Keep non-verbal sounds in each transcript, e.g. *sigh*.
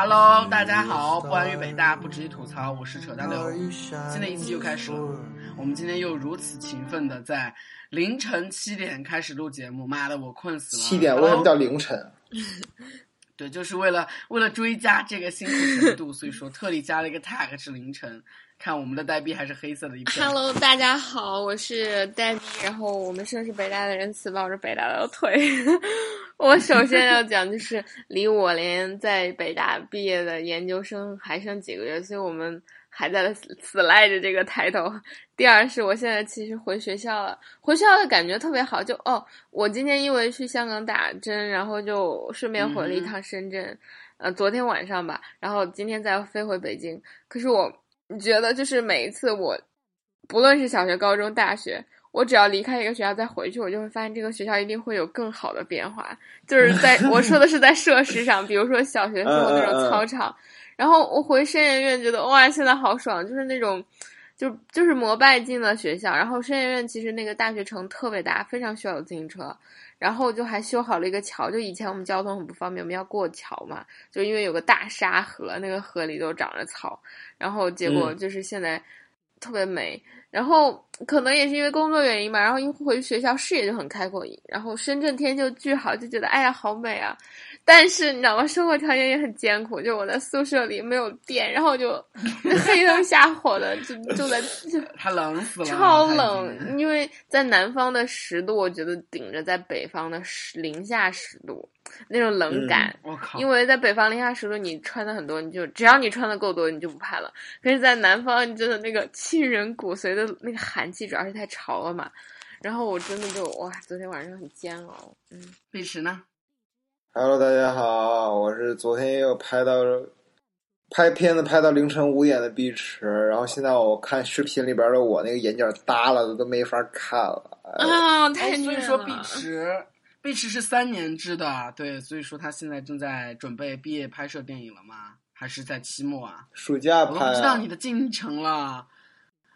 Hello，大家好，不安于北大，不止于吐槽，我是扯淡六。新的一期又开始了，我们今天又如此勤奋的在凌晨七点开始录节目，妈的，我困死了。七点为什么叫凌晨？*laughs* 对，就是为了为了追加这个辛苦程度，*laughs* 所以说特地加了一个 tag 是凌晨。看我们的呆逼还是黑色的一片。Hello，大家好，我是呆逼。然后我们说是北大的人死抱着北大的腿。*laughs* 我首先要讲，就是离我连在北大毕业的研究生还剩几个月，所以我们还在死赖着这个抬头。*laughs* 第二是我现在其实回学校了，回学校的感觉特别好。就哦，我今天因为去香港打针，然后就顺便回了一趟深圳。呃，昨天晚上吧，然后今天再飞回北京。可是我。你觉得就是每一次我，不论是小学、高中、大学，我只要离开一个学校再回去，我就会发现这个学校一定会有更好的变化。就是在 *laughs* 我说的是在设施上，比如说小学时候那种操场，然后我回深研院觉得哇，现在好爽，就是那种，就就是摩拜进了学校。然后深研院其实那个大学城特别大，非常需要有自行车。然后就还修好了一个桥，就以前我们交通很不方便，我们要过桥嘛，就因为有个大沙河，那个河里都长着草，然后结果就是现在特别美。然后可能也是因为工作原因吧，然后一回学校视野就很开阔，然后深圳天就巨好，就觉得哎呀好美啊。但是你知道吗？生活条件也很艰苦，就我在宿舍里没有电，然后就 *laughs* 黑灯瞎火的，就就在 *laughs* 就他冷死了，超冷。因为在南方的十度，我觉得顶着在北方的十零下十度那种冷感。我靠！因为在北方零下十度，你穿的很多，你就只要你穿的够多，你就不怕冷。可是，在南方，你真的那个沁人骨髓的那个寒气，主要是太潮了嘛。然后我真的就哇，昨天晚上很煎熬。嗯，美食呢？Hello，大家好，我是昨天又拍到拍片子拍到凌晨五点的碧池，然后现在我看视频里边的我那个眼角耷拉的都没法看了啊！太所以说碧池，碧池是三年制的，对，所以说他现在正在准备毕业拍摄电影了吗？还是在期末啊？暑假拍？我不知道你的进程了。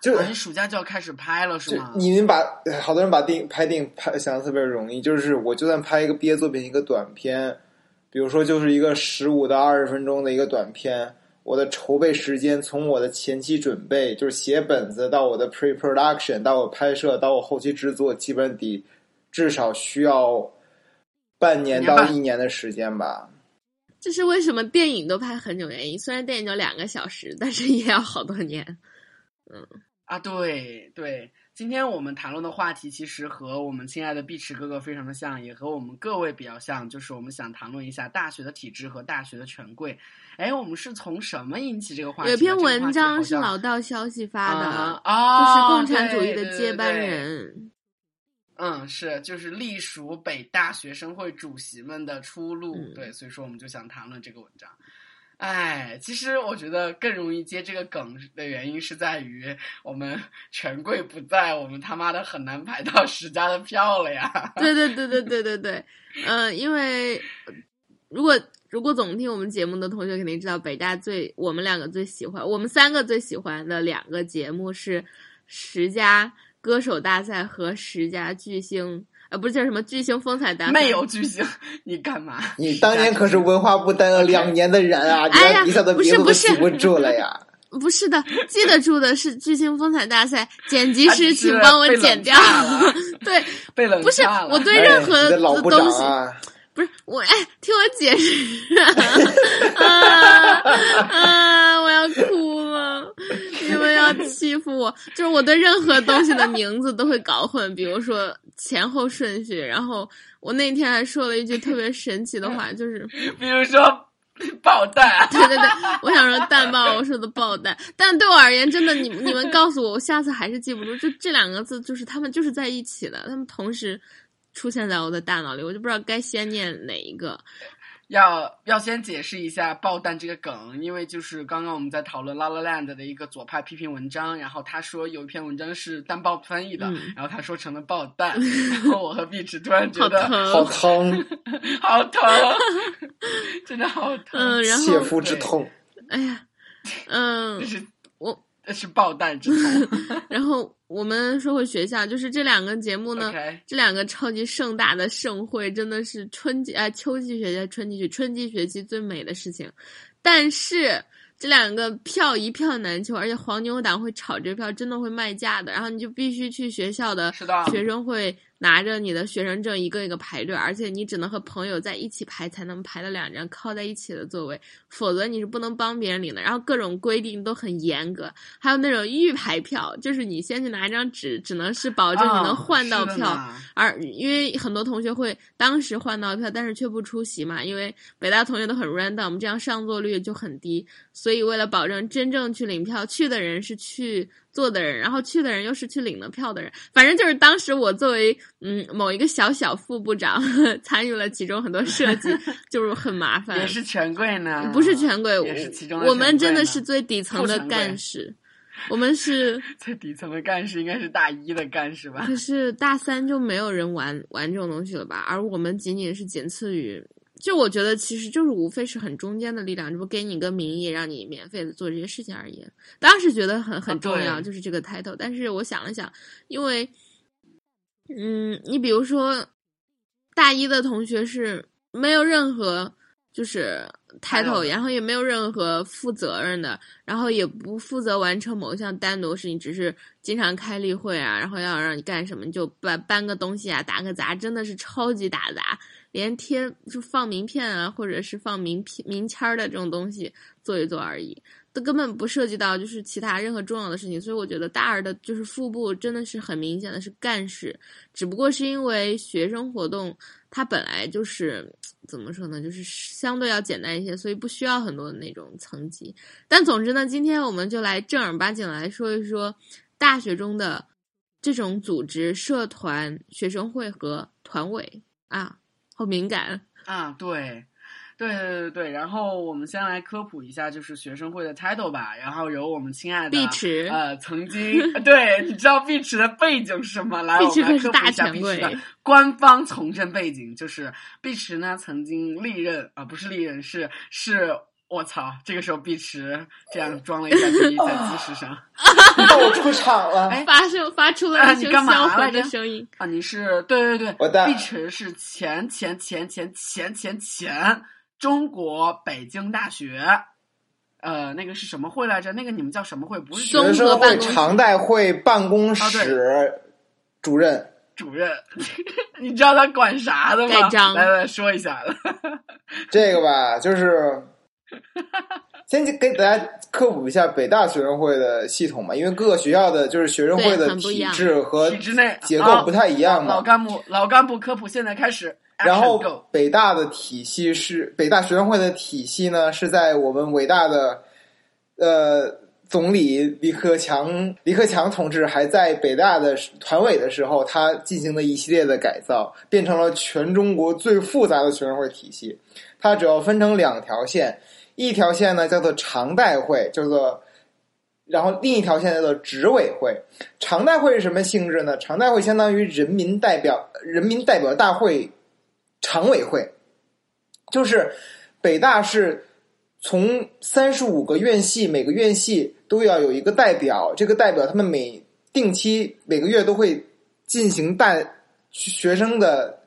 就你暑假就要开始拍了是吗？你们把好多人把电影拍电影拍想的特别容易，就是我就算拍一个毕业作品一个短片，比如说就是一个十五到二十分钟的一个短片，我的筹备时间从我的前期准备就是写本子到我的 pre production 到我拍摄到我后期制作，基本得至少需要半年到一年的时间吧。这是为什么电影都拍很久原因？虽然电影就两个小时，但是也要好多年。嗯。啊，对对，今天我们谈论的话题其实和我们亲爱的碧池哥哥非常的像，也和我们各位比较像，就是我们想谈论一下大学的体制和大学的权贵。哎，我们是从什么引起这个话题？有篇文章是老道消息发的，就是共产主义的接班人。嗯，是，就是隶属北大学生会主席们的出路。对，所以说我们就想谈论这个文章。哎，其实我觉得更容易接这个梗的原因是在于我们 *laughs* 权贵不在，我们他妈的很难排到十佳的票了呀。*laughs* 对对对对对对对，嗯，因为如果如果总听我们节目的同学肯定知道，北大最我们两个最喜欢，我们三个最喜欢的两个节目是十佳歌手大赛和十佳巨星。呃，不是叫什么巨星风采大赛？没有巨星，你干嘛？你当年可是文化部待了两年的人啊！哎呀，一下子名字都记不住了呀！*laughs* 不是的，记得住的是巨星风采大赛。剪辑师，请帮我剪掉。对，被冷不是我对任何的东西，不是我哎，听我解释啊 *laughs* 啊！我要哭了，你们要欺负我，*laughs* 就是我对任何东西的名字都会搞混，比如说。前后顺序，然后我那天还说了一句特别神奇的话，*laughs* 就是比如说爆弹，*laughs* 对对对，我想说蛋爆，我说的爆蛋，但对我而言，真的，你你们告诉我，我下次还是记不住，就这两个字，就是他们就是在一起的，他们同时出现在我的大脑里，我就不知道该先念哪一个。要要先解释一下爆弹这个梗，因为就是刚刚我们在讨论《La La Land》的一个左派批评文章，然后他说有一篇文章是单爆翻译的，然后他说成了爆弹，*laughs* 然后我和碧池突然觉得好疼，好疼，*laughs* 真的好疼，嗯，然后切肤之痛，哎呀，嗯，*laughs* 这是我这是爆弹之痛，然后。我们说回学校，就是这两个节目呢，这两个超级盛大的盛会，真的是春季啊秋季学期、春季学春季学期最美的事情。但是这两个票一票难求，而且黄牛党会炒这票，真的会卖价的。然后你就必须去学校的学生会。拿着你的学生证一个一个排队，而且你只能和朋友在一起排，才能排到两张靠在一起的座位，否则你是不能帮别人领的。然后各种规定都很严格，还有那种预排票，就是你先去拿一张纸，只能是保证你能换到票，而因为很多同学会当时换到票，但是却不出席嘛，因为北大同学都很 random，这样上座率就很低，所以为了保证真正去领票去的人是去。做的人，然后去的人又是去领了票的人，反正就是当时我作为嗯某一个小小副部长，*laughs* 参与了其中很多设计，*laughs* 就是很麻烦。也是权贵呢？不是权贵，也是其中。我们真的是 *laughs* 最底层的干事，我们是最底层的干事，应该是大一的干事吧？可是大三就没有人玩玩这种东西了吧？而我们仅仅是仅次于。就我觉得，其实就是无非是很中间的力量，这不给你个名义，让你免费的做这些事情而已。当时觉得很很重要，就是这个 title。但是我想了想，因为，嗯，你比如说，大一的同学是没有任何就是 title，然后也没有任何负责任的，然后也不负责完成某项单独事情，只是经常开例会啊，然后要让你干什么，你就搬搬个东西啊，打个杂，真的是超级打杂。连贴就放名片啊，或者是放名片、名签儿的这种东西做一做而已，都根本不涉及到就是其他任何重要的事情。所以我觉得大二的就是副部真的是很明显的是干事，只不过是因为学生活动它本来就是怎么说呢，就是相对要简单一些，所以不需要很多的那种层级。但总之呢，今天我们就来正儿八经来说一说大学中的这种组织、社团、学生会和团委啊。好敏感 *laughs* 啊！对，对对对对然后我们先来科普一下，就是学生会的 title 吧。然后由我们亲爱的碧池，呃，曾经 *laughs* 对，你知道碧池的背景是什么？来，我们来科普一下碧池的官方从政背景。就是碧池呢，曾经历任啊，不是历任，是是。我操！这个时候，碧池这样装了一下自己在姿势上，*laughs* 我出场了，发生发出了一声销魂的声音啊！你是对对对，碧池是前前前前前前前中国北京大学，呃，那个是什么会来着？那个你们叫什么会？不是学生会常代会办公室主任。主任，*laughs* 你知道他管啥的吗？来来说一下。*laughs* 这个吧，就是。*laughs* 先给大家科普一下北大学生会的系统嘛，因为各个学校的就是学生会的体制和体制内结构不太一样嘛。老干部，老干部科普现在开始。然后北大的体系是北大学生会的体系呢，是在我们伟大的呃总理李克强李克强同志还在北大的团委的时候，他进行了一系列的改造，变成了全中国最复杂的学生会体系。它主要分成两条线。一条线呢叫做常代会，叫做，然后另一条线叫做执委会。常代会是什么性质呢？常代会相当于人民代表人民代表大会常委会，就是北大是从三十五个院系，每个院系都要有一个代表，这个代表他们每定期每个月都会进行带学生的。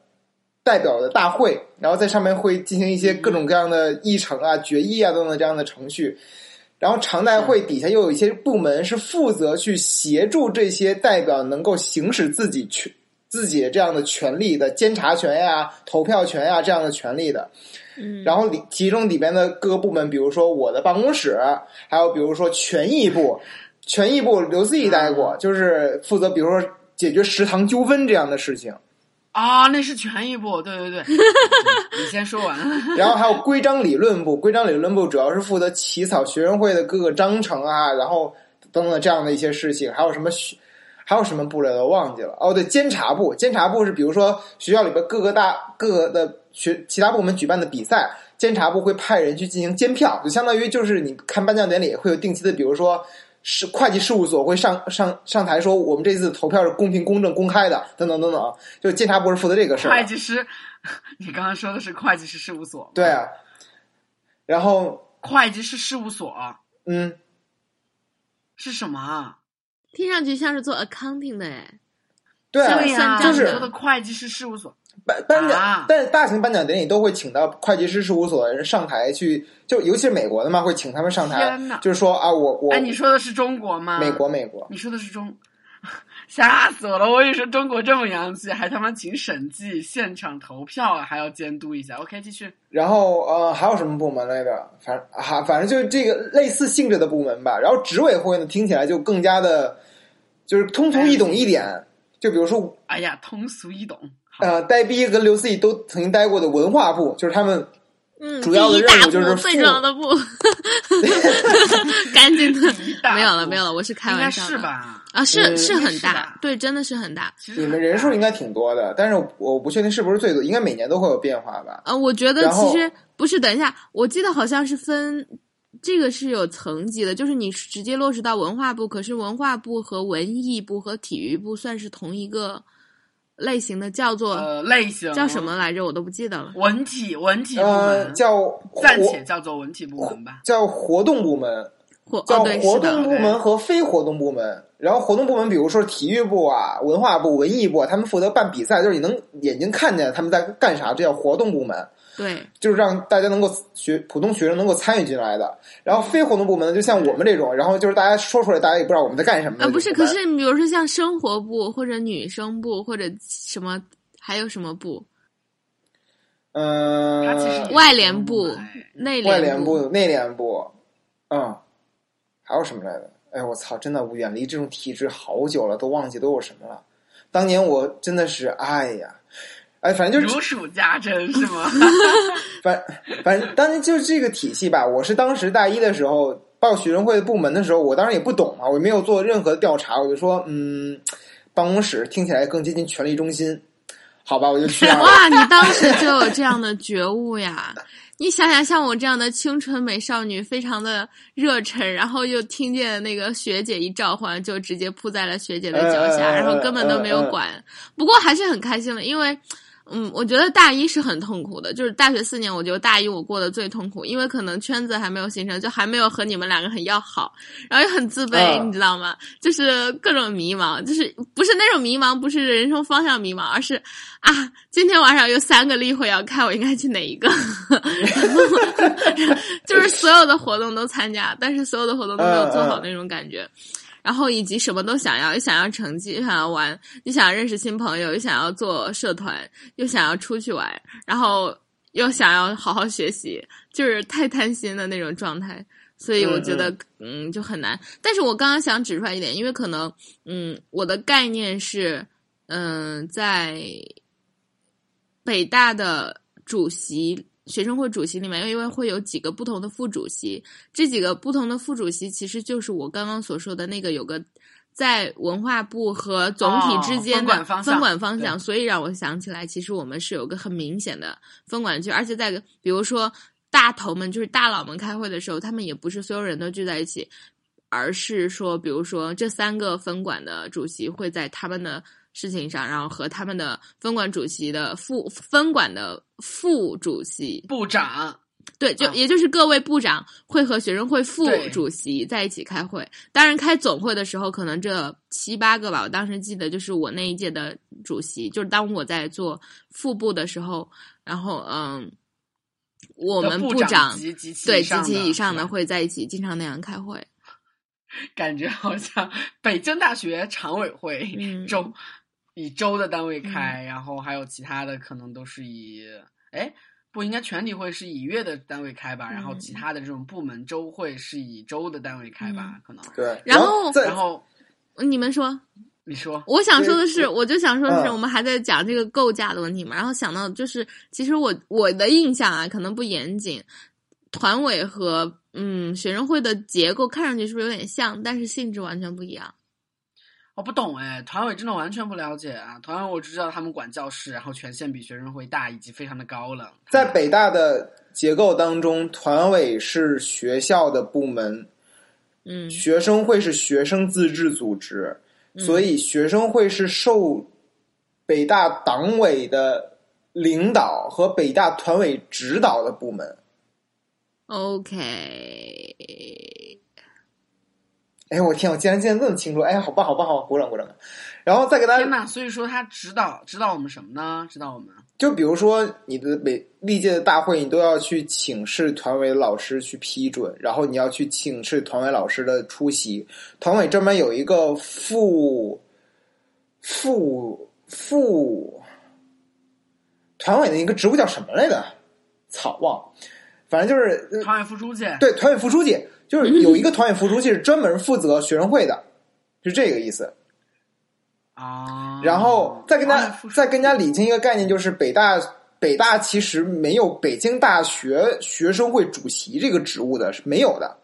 代表的大会，然后在上面会进行一些各种各样的议程啊、决议啊等等这样的程序。然后常代会底下又有一些部门是负责去协助这些代表能够行使自己权、自己这样的权利的监察权呀、投票权呀这样的权利的。嗯。然后里其中里边的各个部门，比如说我的办公室，还有比如说权益部，权益部刘思义待过，就是负责比如说解决食堂纠纷这样的事情。啊，那是权益部，对对对，*laughs* 你先说完。*laughs* *laughs* 然后还有规章理论部，规章理论部主要是负责起草学生会的各个章程啊，然后等等这样的一些事情。还有什么学还有什么部来的忘记了？哦，对，监察部，监察部是比如说学校里边各个大各个的学其他部门举办的比赛，监察部会派人去进行监票，就相当于就是你看颁奖典礼会有定期的，比如说。是会计事务所会上上上台说，我们这次投票是公平、公正、公开的，等等等等。就监察部是负责这个事儿。会计师，*laughs* 你刚刚说的是会计师事务所。对啊。然后。会计师事务所。嗯。是什么？听上去像是做 accounting 的哎。对啊，就是说的会计师事务所。颁颁奖啊，但大型颁奖典礼都会请到会计师事务所的人上台去，就尤其是美国的嘛，会请他们上台天哪，就是说啊，我我哎，你说的是中国吗？美国美国，你说的是中，吓死我了！我跟你说，中国这么洋气，还他妈请审计、现场投票，还要监督一下。OK，继续。然后呃还有什么部门来着？反正哈、反正就是这个类似性质的部门吧。然后执委会呢，听起来就更加的，就是通俗易懂一点。就比如说哎呀，通俗易懂。好呃，呆逼跟刘思义都曾经待过的文化部，就是他们嗯，主要的第一大任务就是步，最重要的部，*laughs* 赶紧没有了，没有了，我是开玩笑的是吧？啊，是呃是很大，对，真的是很大。你们人数应该挺多的，但是我我不确定是不是最多，应该每年都会有变化吧。呃，我觉得其实不是，等一下，我记得好像是分。这个是有层级的，就是你直接落实到文化部，可是文化部和文艺部和体育部算是同一个类型的，叫做、呃类型叫什？么来着？我都不记得了。文体文体部呃，门，叫暂且叫做文体部门吧。叫活动部门，活叫活，动部门和非活动部门。然后活动部门，比如说体育部啊、文化部、文艺部啊，他们负责办比赛，就是你能眼睛看见他们在干啥，这叫活动部门，对，就是让大家能够学普通学生能够参与进来的。然后非活动部门呢，就像我们这种，然后就是大家说出来，大家也不知道我们在干什么的啊，不是，可是比如说像生活部或者女生部或者什么，还有什么部？嗯、外联部活动部外联联部、内联部，嗯，还有什么来着？哎，我操！真的，我远离这种体制好久了，都忘记都有什么了。当年我真的是，哎呀，哎，反正就是如数家珍是吗？*laughs* 反反正当时就是这个体系吧。我是当时大一的时候报学生会的部门的时候，我当时也不懂啊，我没有做任何的调查，我就说，嗯，办公室听起来更接近权力中心，好吧，我就去了。*laughs* 哇，你当时就有这样的觉悟呀！你想想，像我这样的清纯美少女，非常的热忱，然后又听见那个学姐一召唤，就直接扑在了学姐的脚下，然后根本都没有管。不过还是很开心的，因为。嗯，我觉得大一是很痛苦的，就是大学四年，我觉得大一我过得最痛苦，因为可能圈子还没有形成，就还没有和你们两个很要好，然后又很自卑，嗯你知道吗？就是各种迷茫，就是不是那种迷茫，不是人生方向迷茫，而是啊，今天晚上有三个例会要开，我应该去哪一个？*laughs* 就是所有的活动都参加，但是所有的活动都没有做好那种感觉。然后以及什么都想要，又想要成绩，又想要玩，又想要认识新朋友，又想要做社团，又想要出去玩，然后又想要好好学习，就是太贪心的那种状态。所以我觉得，嗯就很难。但是我刚刚想指出来一点，因为可能，嗯，我的概念是，嗯，在北大的主席。学生会主席里面，因为会有几个不同的副主席，这几个不同的副主席其实就是我刚刚所说的那个有个在文化部和总体之间的哦分管方向分管方向，所以让我想起来，其实我们是有个很明显的分管区，而且在比如说大头们就是大佬们开会的时候，他们也不是所有人都聚在一起，而是说，比如说这三个分管的主席会在他们的。事情上，然后和他们的分管主席的副分管的副主席部长，对，就、啊也就是各位部长会和学生会副主席在一起开会。当然，开总会的时候，可能这七八个吧，我当时记得就是我那一届的主席，就是当我在做副部的时候，然后嗯，我们部部长级及其对及其以上的会在一起经常那样开会。感觉好像北京大学常委会嗯州、以州的单位开，然后还有其他的可能都是以哎不应该全体会是以月的单位开吧，然后嗯。其他的这种部门周会是以州的单位开吧，可能。对，然后然后你们说，你说。我想说的是，我就想说的是，嗯。我们还在讲这个构架的问题嘛，然后想到就是，其实我我的印象啊，可能不严谨，团委和嗯学生会的结构看上去是不是有点像，但是性质完全不一样？我不懂哎，团委真的完全不了解啊！团委我只知道他们管教室，然后权限比学生会大，以及非常的高冷。在北大的结构当中，团委是学校的部门，嗯，学生会是学生自治组织，嗯所以学生会是受北大党委的领导和北大团委指导的部门。OK，哎，我天，我竟然记得这么清楚！哎，好棒，好棒，好，鼓掌，鼓掌！然后再给大家，天呐，所以说他指导指导我们什么呢？指导我们，就比如说你的每历届的大会，你都要去请示团委老师去批准，然后你要去请示团委老师的出席。团委专门有一个副副副团委的一个职务叫什么来着？草忘，反正就是团委副书记。对，团委副书记。就是有一个团委副书记是专门负责学生会的，是这个意思啊。然后再跟大家再跟大家理清一个概念，就是北大北大其实没有北京大学学生会主席这个职务的，是没有的。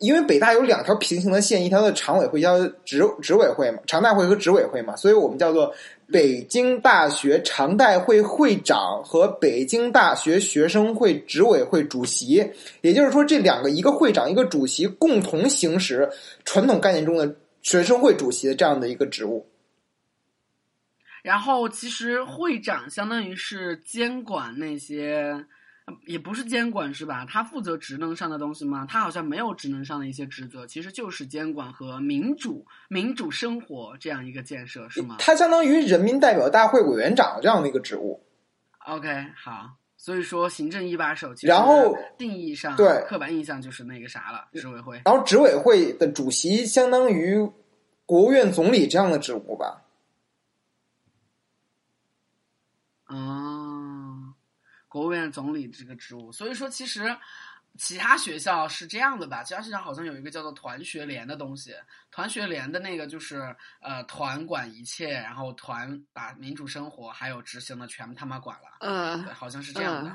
因为北大有两条平行的线，一条的常委会叫执执委会嘛，常大会和执委会嘛，所以我们叫做北京大学常代会会长和北京大学学生会执委会主席。也就是说，这两个一个会长一个主席共同行使传统概念中的学生会主席的这样的一个职务。然后，其实会长相当于是监管那些。也不是监管是吧？他负责职能上的东西吗？他好像没有职能上的一些职责，其实就是监管和民主、民主生活这样一个建设，是吗？他相当于人民代表大会委员长这样的一个职务。OK，好，所以说行政一把手，然后定义上对刻板印象就是那个啥了，执委会。然后执委会的主席相当于国务院总理这样的职务吧？啊。国务院总理这个职务，所以说其实其他学校是这样的吧？其他学校好像有一个叫做团学联的东西，团学联的那个就是呃团管一切，然后团把民主生活还有执行的全他妈管了，嗯，好像是这样的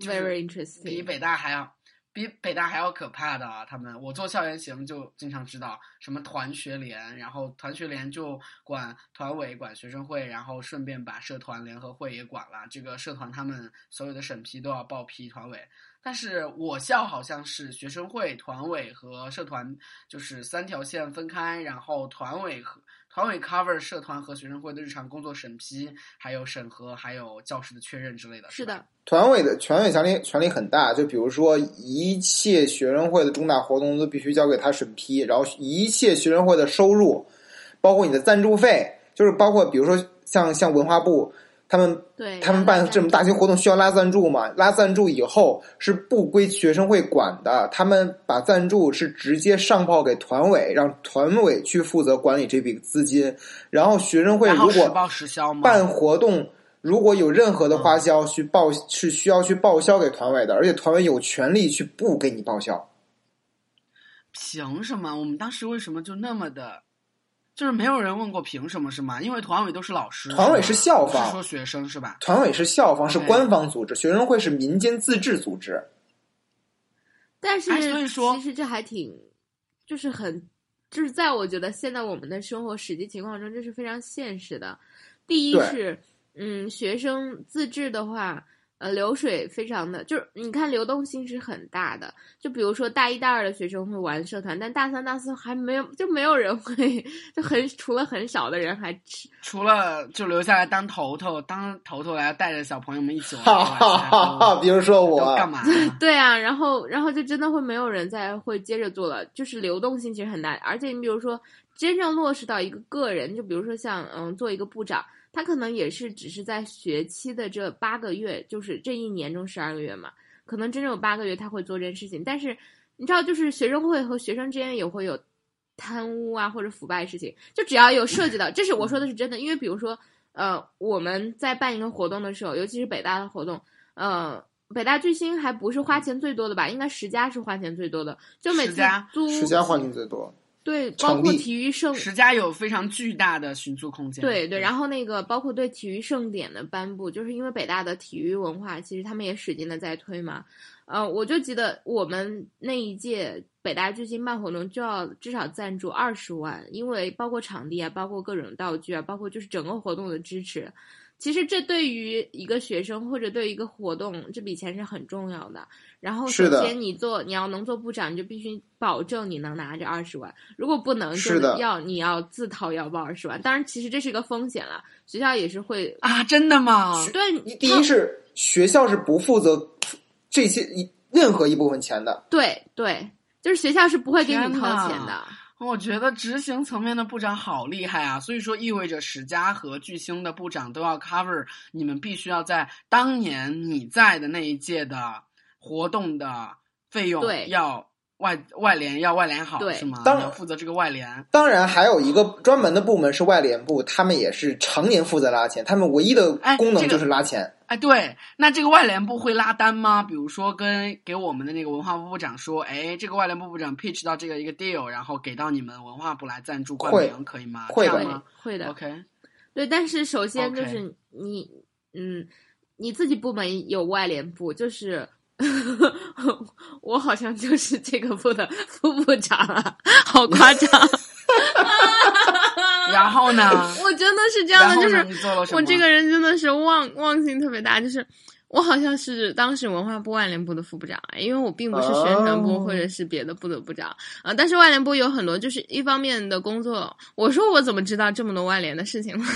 ，very interesting，比北大还要。比北大还要可怕的啊！他们我做校园行就经常知道什么团学联，然后团学联就管团委、管学生会，然后顺便把社团联合会也管了。这个社团他们所有的审批都要报批团委。但是我校好像是学生会、团委和社团就是三条线分开，然后团委和。团委 cover 社团和学生会的日常工作审批，还有审核，还有教师的确认之类的。是的，团委的团委权力权力很大，就比如说一切学生会的重大活动都必须交给他审批，然后一切学生会的收入，包括你的赞助费，就是包括比如说像像文化部。他们对他们办这种大型活动需要拉赞助嘛？拉赞助以后是不归学生会管的，他们把赞助是直接上报给团委，让团委去负责管理这笔资金。然后学生会如果办活动，如果有任何的花销去报，是需要去报销给团委的，而且团委有权利去不给你报销。凭什么？我们当时为什么就那么的？就是没有人问过凭什么是吗？因为团委都是老师，团委是校方，说学生是吧？团委是校方，是官方组织，学生会是民间自治组织。但是，所以说，其实这还挺，就是很，就是在我觉得现在我们的生活实际情况中，这是非常现实的。第一是，嗯，学生自治的话。呃，流水非常的，就是你看流动性是很大的。就比如说大一、大二的学生会玩社团，但大三、大四还没有，就没有人会，*laughs* 就很除了很少的人还除了就留下来当头头，当头头来带着小朋友们一起玩。哈哈哈哈比如说我干嘛？*laughs* 对啊，然后然后就真的会没有人再会接着做了，就是流动性其实很大。而且你比如说真正落实到一个个人，就比如说像嗯做一个部长。他可能也是只是在学期的这八个月，就是这一年中十二个月嘛，可能真正有八个月他会做这件事情。但是你知道，就是学生会和学生之间也会有贪污啊或者腐败事情，就只要有涉及到，这是我说的是真的。因为比如说，呃，我们在办一个活动的时候，尤其是北大的活动，呃，北大巨星还不是花钱最多的吧？应该十佳是花钱最多的，就每次租十佳花钱最多。对，包括体育盛，十佳有非常巨大的寻租空间。对对，然后那个包括对体育盛典的颁布，就是因为北大的体育文化，其实他们也使劲的在推嘛。呃，我就记得我们那一届北大巨星办活动，就要至少赞助二十万，因为包括场地啊，包括各种道具啊，包括就是整个活动的支持。其实这对于一个学生或者对一个活动，这笔钱是很重要的。然后首先你做你要能做部长，你就必须保证你能拿这二十万。如果不能，就要你要自掏腰包二十万。当然，其实这是一个风险了，学校也是会啊，真的吗？对，第一是学校是不负责这些一任何一部分钱的。对对，就是学校是不会给你掏钱的。我觉得执行层面的部长好厉害啊！所以说意味着史家和巨星的部长都要 cover 你们必须要在当年你在的那一届的活动的费用要。外外联要外联好是吗？当然负责这个外联。当然还有一个专门的部门是外联部，他们也是常年负责拉钱，他们唯一的功能就是拉钱。哎，对，那这个外联部会拉单吗？比如说跟给我们的那个文化部部长说，哎，这个外联部部长 pitch 到这个一个 deal，然后给到你们文化部来赞助冠名，可以吗？会的，会的。OK，对，但是首先就是你，嗯，你自己部门有外联部，就是。*laughs* 我好像就是这个部的副部长啊，好夸张。*laughs* 然后呢？*laughs* 我真的是这样的，就是我这个人真的是忘忘性特别大，就是 *laughs* 我好像是当时文化部外联部的副部长，因为我并不是宣传部或者是别的部的部长啊。但是外联部有很多，就是一方面的工作。我说我怎么知道这么多外联的事情呢？*laughs*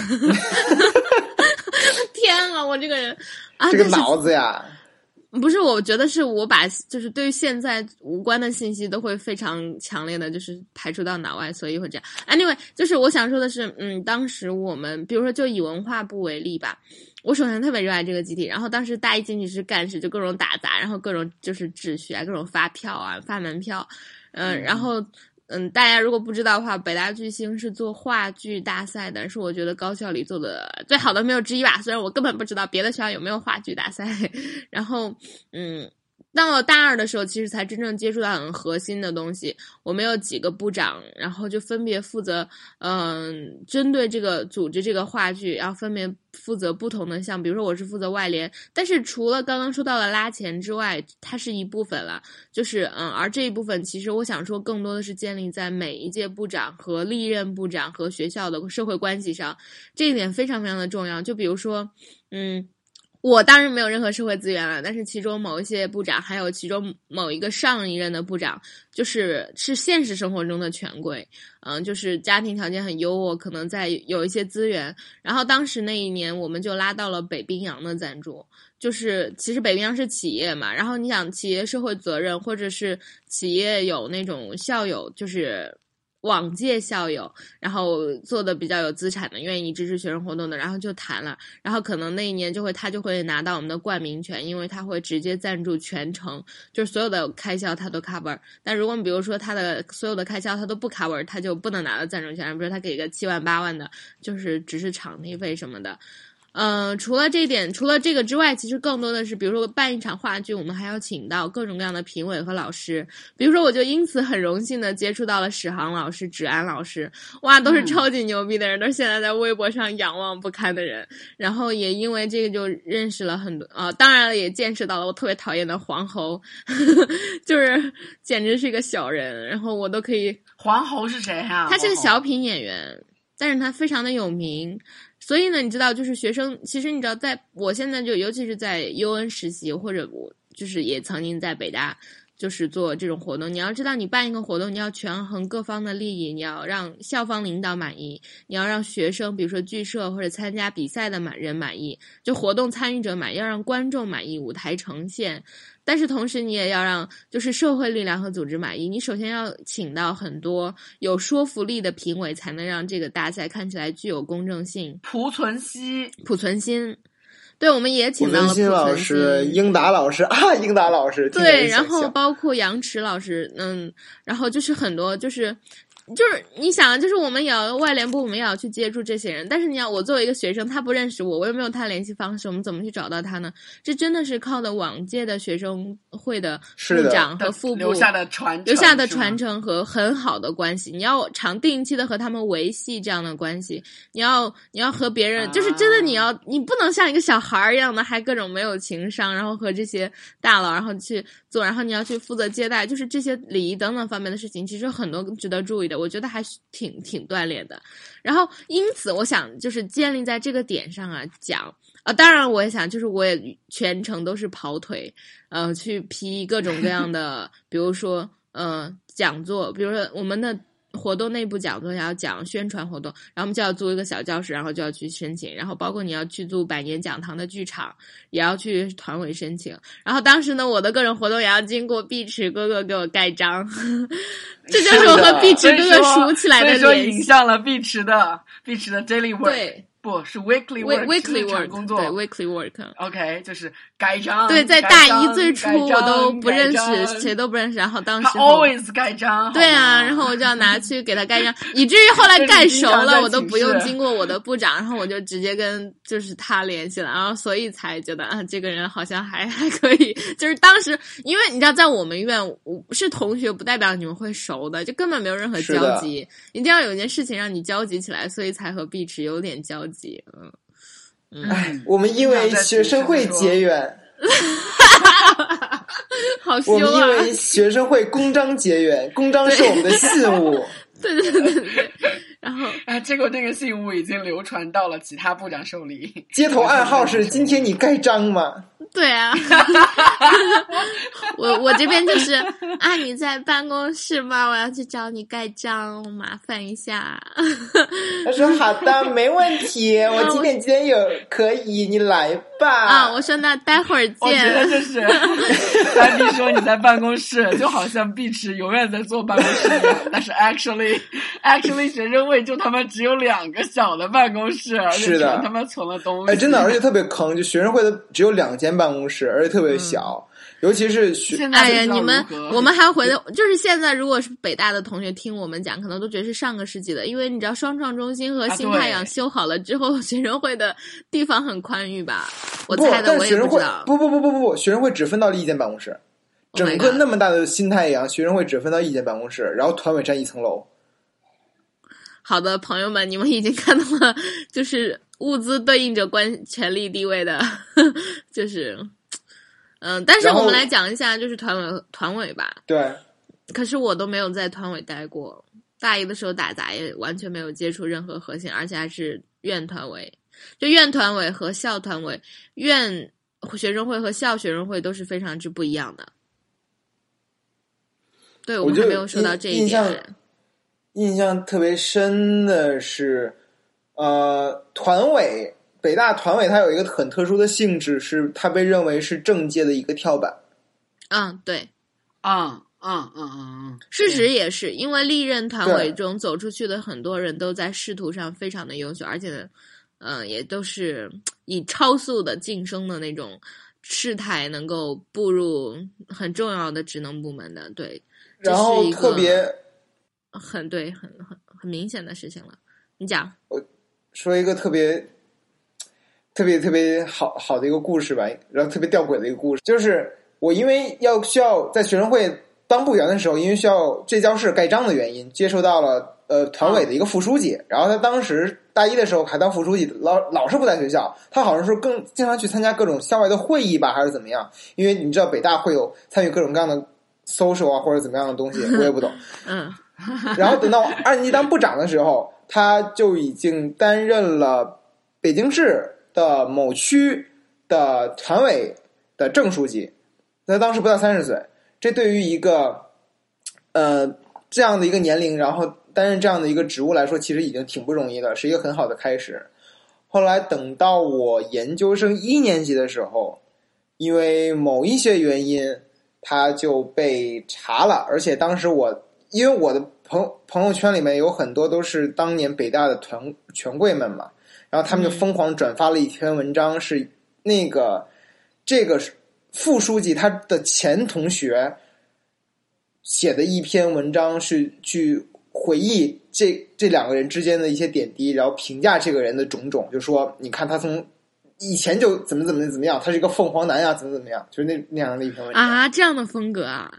天啊，我这个人啊，这个脑子呀！不是，我觉得是我把就是对于现在无关的信息都会非常强烈的，就是排除到脑外，所以会这样。Anyway，就是我想说的是，嗯，当时我们比如说就以文化部为例吧，我首先特别热爱这个集体，然后当时大一进去是干事，就各种打杂，然后各种就是秩序啊，各种发票啊，发门票，嗯，然后。嗯，大家如果不知道的话，北大巨星是做话剧大赛的，是我觉得高校里做的最好的没有之一吧。虽然我根本不知道别的学校有没有话剧大赛。*laughs* 然后，嗯。到了大二的时候，其实才真正接触到很核心的东西。我们有几个部长，然后就分别负责，嗯，针对这个组织这个话剧，要分别负责不同的项。比如说，我是负责外联，但是除了刚刚说到的拉钱之外，它是一部分了。就是，嗯，而这一部分，其实我想说，更多的是建立在每一届部长和历任部长和学校的社会关系上，这一点非常非常的重要。就比如说，嗯。我当然没有任何社会资源了，但是其中某一些部长，还有其中某一个上一任的部长，就是是现实生活中的权贵，嗯，就是家庭条件很优渥，可能在有一些资源。然后当时那一年，我们就拉到了北冰洋的赞助，就是其实北冰洋是企业嘛，然后你想企业社会责任，或者是企业有那种校友，就是。往届校友，然后做的比较有资产的，愿意支持学生活动的，然后就谈了，然后可能那一年就会他就会拿到我们的冠名权，因为他会直接赞助全程，就是所有的开销他都 cover。但如果比如说他的所有的开销他都不 cover，他就不能拿到赞助权。比如说他给个七万八万的，就是只是场地费什么的。嗯，除了这一点，除了这个之外，其实更多的是，比如说办一场话剧，我们还要请到各种各样的评委和老师。比如说，我就因此很荣幸的接触到了史航老师、芷安老师，哇，都是超级牛逼的人，都是现在在微博上仰望不堪的人。然后也因为这个就认识了很多啊，当然了，也见识到了我特别讨厌的黄喉，*laughs* 就是简直是一个小人。然后我都可以，黄喉是谁呀？他是个小品演员，但是他非常的有名。所以呢，你知道，就是学生，其实你知道，在我现在就，尤其是在 U N 实习，或者我就是也曾经在北大，就是做这种活动。你要知道，你办一个活动，你要权衡各方的利益，你要让校方领导满意，你要让学生，比如说剧社或者参加比赛的满人满意，就活动参与者满意，要让观众满意，舞台呈现。但是同时，你也要让就是社会力量和组织满意。你首先要请到很多有说服力的评委，才能让这个大赛看起来具有公正性。濮存昕，濮存昕，对，我们也请到了濮存昕老师、英达老师啊，英达老师。*laughs* 对，然后包括杨驰老师，嗯，然后就是很多就是。就是你想，就是我们也要外联部，我们也要去接触这些人。但是你要我作为一个学生，他不认识我，我又没有他联系方式，我们怎么去找到他呢？这真的是靠的往届的学生会的部长和副部留下的传留下的传承和很好的关系。你要常定期的和他们维系这样的关系。你要你要和别人，就是真的你要你不能像一个小孩儿一样的，还各种没有情商，然后和这些大佬然后去做，然后你要去负责接待，就是这些礼仪等等方面的事情，其实很多值得注意的。我觉得还是挺挺锻炼的，然后因此我想就是建立在这个点上啊讲啊，当然我也想就是我也全程都是跑腿，呃，去批各种各样的，*laughs* 比如说呃讲座，比如说我们的活动内部讲座要讲宣传活动，然后我们就要租一个小教室，然后就要去申请，然后包括你要去租百年讲堂的剧场，也要去团委申请。然后当时呢，我的个人活动也要经过碧池哥哥给我盖章，*laughs* 这就是我和碧池哥哥熟起来的联系。所以说，影响了碧池的碧池的 daily work。对。不是 weekly work，weekly work 工作，对 weekly work。OK，就是盖章。对，在大一最初我都不认识，谁都不认识。然后当时 always 盖章。对啊，然后我就要拿去给他盖章，以至于后来盖熟了，我都不用经过我的部长，然后我就直接跟就是他联系了，然后所以才觉得啊，这个人好像还 *laughs* 还可以。就是当时，因为你知道，在我们院是同学，不代表你们会熟的，就根本没有任何交集。一定要有一件事情让你交集起来，所以才和碧池有点交集。嗯，哎，我们因为学生会结缘，*laughs* 好我们因为学生会公章结缘，公章是我们的信物。对 *laughs* 对对对对，然后啊，*laughs* 结果那个信物已经流传到了其他部长手里。街头暗号是：今天你盖章吗？对啊，*laughs* 我我这边就是啊，你在办公室吗？我要去找你盖章，麻烦一下。他说好的，没问题，我几点几点有可以，你来吧。啊，我说那待会儿见。我觉得就是，三弟说你在办公室，就好像碧池永远在坐办公室一样，但是 actually actually 学生会就他妈只有两个小的办公室，是的，他妈存了东西。哎，真的，而且特别坑，就学生会的只有两间办。办公室，而且特别小，尤其是学。哎呀，你们，我们还回到，就是现在，如果是北大的同学听我们讲，可能都觉得是上个世纪的，因为你知道，双创中心和新太阳修好了之后，学生会的地方很宽裕吧？我猜的，我也不知道。不不不不不不，学生会只分到了一间办公室，整个那么大的新太阳，学生会只分到一间办公室，然后团委占一层楼。好的，朋友们，你们已经看到了，就是物资对应着关权力地位的，就是，*tsk* 嗯，但是我们来讲一下，就是团委团委吧。对。可是我都没有在团委待过，大一的时候打杂也完全没有接触任何核心，而且还是院团委。就院团委和校团委，院学生会和校学生会都是非常之不一样的。对我们还没有说到这一点。印象特别深的是，呃，团委北大团委它有一个很特殊的性质，是它被认为是政界的一个跳板。嗯，对，嗯嗯嗯嗯嗯，事实也是，因为历任团委中走出去的很多人都在仕途上非常的优秀，而且，嗯，也都是以超速的晋升的那种事态，能够步入很重要的职能部门的。对，然后特别。很对，很很很明显的事情了。你讲，我说一个特别特别特别好好的一个故事吧，然后特别吊诡的一个故事，就是我因为要需要在学生会当部员的时候，因为需要这教室盖章的原因，接触到了呃团委的一个副书记，然后他当时大一的时候还当副书记，老老是不在学校，他好像是更经常去参加各种校外的会议吧，还是怎么样？因为你知道北大会有参与各种各样的 social 啊或者怎么样的东西，我也不懂。*laughs* 嗯。然后等到二年级当部长的时候，他就已经担任了北京市的某区的团委的正书记。他当时不到三十岁，这对于一个呃这样的一个年龄，然后担任这样的一个职务来说，其实已经挺不容易的，是一个很好的开始。后来等到我研究生一年级的时候，因为某一些原因，他就被查了，而且当时我。因为我的朋朋友圈里面有很多都是当年北大的团权贵们嘛，然后他们就疯狂转发了一篇文章，是那个这个副书记他的前同学写的一篇文章，是去回忆这这两个人之间的一些点滴，然后评价这个人的种种，就说你看他从以前就怎么怎么怎么样，他是一个凤凰男呀，怎么怎么样，就是那那样的一篇文章啊，这样的风格啊。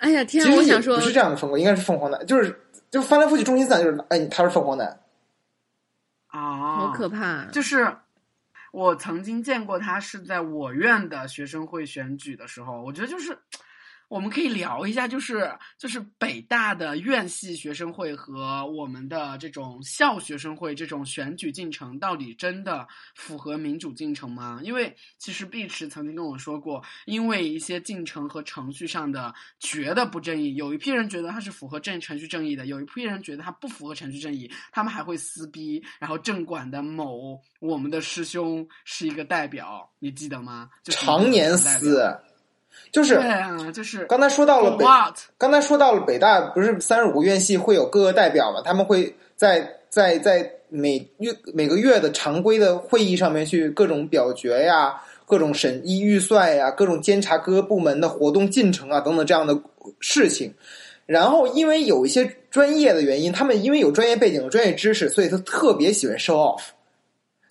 哎呀天！我想说不是这样的风格，应该是凤凰男，就是就翻来覆去中心思想就是，哎，他是凤凰男啊，好可怕！就是我曾经见过他是在我院的学生会选举的时候，我觉得就是我们可以聊一下，就是就是北大的院系学生会和我们的这种校学生会这种选举进程，到底真的符合民主进程吗？因为其实碧池曾经跟我说过，因为一些进程和程序上的觉得不正义，有一批人觉得他是符合正程序正义的，有一批人觉得他不符合程序正义，他们还会撕逼。然后政管的某我们的师兄是一个代表，你记得吗？常年撕。就是对啊，就是刚才说到了北，刚才说到了北大，不是三十五个院系会有各个代表嘛？他们会在在在每月每个月的常规的会议上面去各种表决呀，各种审议预算呀，各种监察各个部门的活动进程啊等等这样的事情。然后因为有一些专业的原因，他们因为有专业背景、专业知识，所以他特别喜欢 show off。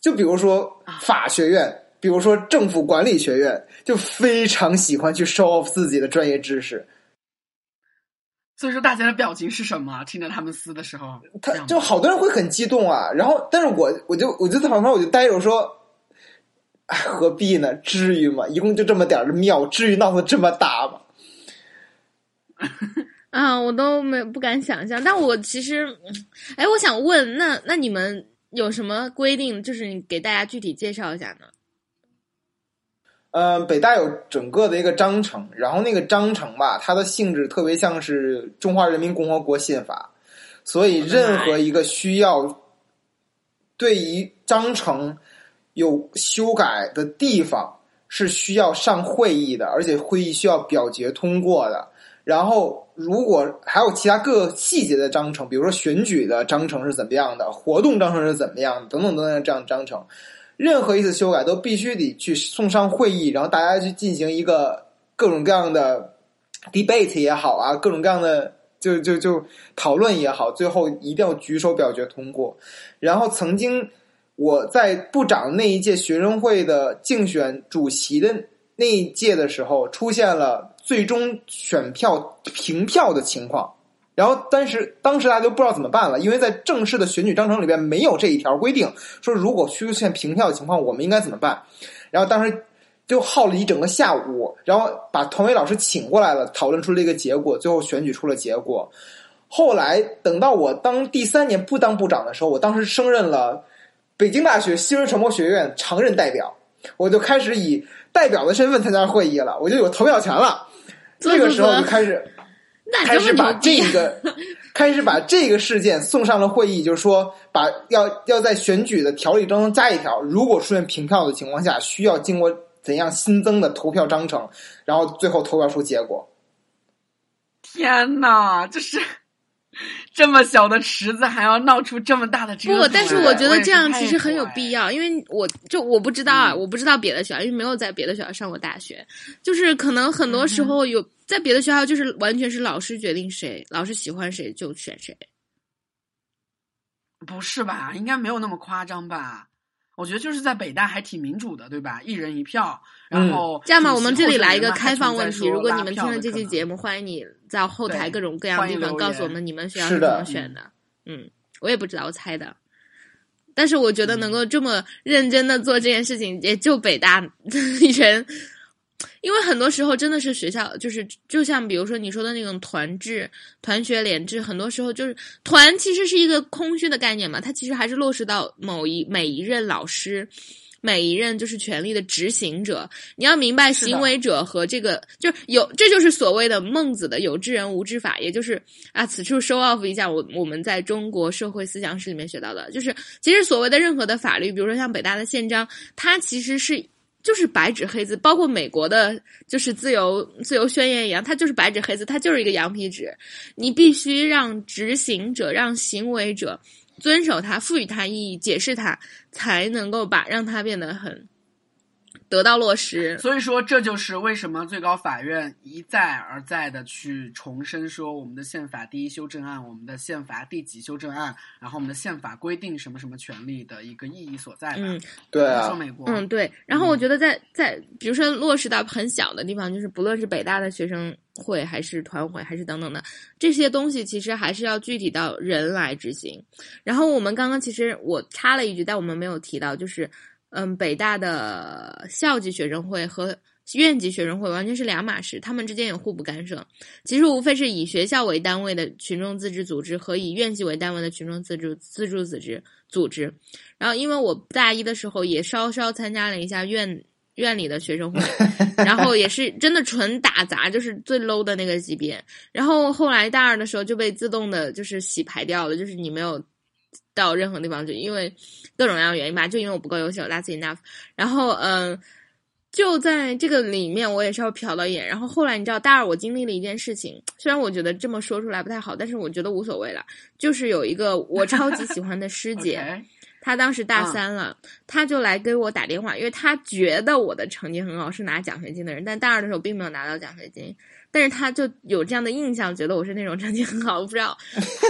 就比如说法学院。比如说政府管理学院就非常喜欢去 show off 自己的专业知识，所以说大家的表情是什么？听着他们撕的时候，他就好多人会很激动啊。然后，但是我我就我就在旁边我就呆着我说，何必呢？至于吗？一共就这么点儿的庙，至于闹得这么大吗？*laughs* 啊，我都没不敢想象。但我其实，哎，我想问，那那你们有什么规定？就是你给大家具体介绍一下呢？嗯，北大有整个的一个章程，然后那个章程吧，它的性质特别像是《中华人民共和国宪法》，所以任何一个需要对于章程有修改的地方是需要上会议的，而且会议需要表决通过的。然后，如果还有其他各个细节的章程，比如说选举的章程是怎么样的，活动章程是怎么样的，等等等等这样的章程。任何一次修改都必须得去送上会议，然后大家去进行一个各种各样的 debate 也好啊，各种各样的就就就讨论也好，最后一定要举手表决通过。然后曾经我在部长那一届学生会的竞选主席的那一届的时候，出现了最终选票平票的情况。然后，但是当时大家就不知道怎么办了，因为在正式的选举章程里边没有这一条规定，说如果出现平票的情况，我们应该怎么办？然后当时就耗了一整个下午，然后把团委老师请过来了，讨论出了一个结果，最后选举出了结果。后来等到我当第三年不当部长的时候，我当时升任了北京大学新闻传播学院常任代表，我就开始以代表的身份参加会议了，我就有投票权了。这个时候就开始。开始把这个，*laughs* 开始把这个事件送上了会议，就是说，把要要在选举的条例当中加一条，如果出现平票的情况下，需要经过怎样新增的投票章程，然后最后投票出结果。天呐，这是。*laughs* 这么小的池子还要闹出这么大的不，但是我觉得这样其实很有必要，因为我就我不知道啊，我不知道别的学校，因为没有在别的学校上过大学，就是可能很多时候有在别的学校，就是完全是老师决定谁，老师喜欢谁就选谁。不是吧？应该没有那么夸张吧？我觉得就是在北大还挺民主的，对吧？一人一票，然后这样吧，我们这里来一个开放问题：如果你们听了这期节目，欢迎你在后台各种各样的地方告诉我们你们学校是怎么选的。嗯，我也不知道，我猜的。但是我觉得能够这么认真的做这件事情，也就北大人。因为很多时候真的是学校，就是就像比如说你说的那种团制、团学联制，很多时候就是团其实是一个空虚的概念嘛，它其实还是落实到某一每一任老师、每一任就是权力的执行者。你要明白，行为者和这个就有，这就是所谓的孟子的有知人无知法，也就是啊，此处 show off 一下我我们在中国社会思想史里面学到的，就是其实所谓的任何的法律，比如说像北大的宪章，它其实是。就是白纸黑字，包括美国的，就是自由自由宣言一样，它就是白纸黑字，它就是一个羊皮纸。你必须让执行者、让行为者遵守它，赋予它意义，解释它，才能够把让它变得很。得到落实，所以说这就是为什么最高法院一再而再的去重申说我们的宪法第一修正案、我们的宪法第几修正案，然后我们的宪法规定什么什么权利的一个意义所在。嗯，对啊，说美国，嗯对。然后我觉得在在比如说落实到很小的地方，就是不论是北大的学生会还是团委还是等等的这些东西，其实还是要具体到人来执行。然后我们刚刚其实我插了一句，但我们没有提到，就是。嗯，北大的校级学生会和院级学生会完全是两码事，他们之间也互不干涉。其实无非是以学校为单位的群众自治组织和以院系为单位的群众自治自助组织组织。然后，因为我大一的时候也稍稍参加了一下院院里的学生会，*laughs* 然后也是真的纯打杂，就是最 low 的那个级别。然后后来大二的时候就被自动的就是洗牌掉了，就是你没有。到任何地方，就因为各种各样的原因吧，就因为我不够优秀，That's enough。然后，嗯，就在这个里面，我也稍微瞟了一眼。然后后来，你知道，大二我经历了一件事情，虽然我觉得这么说出来不太好，但是我觉得无所谓了。就是有一个我超级喜欢的师姐，*laughs* 她当时大三了，她就来给我打电话，因为她觉得我的成绩很好，是拿奖学金的人，但大二的时候并没有拿到奖学金。但是他就有这样的印象，觉得我是那种成绩很好，我不知道。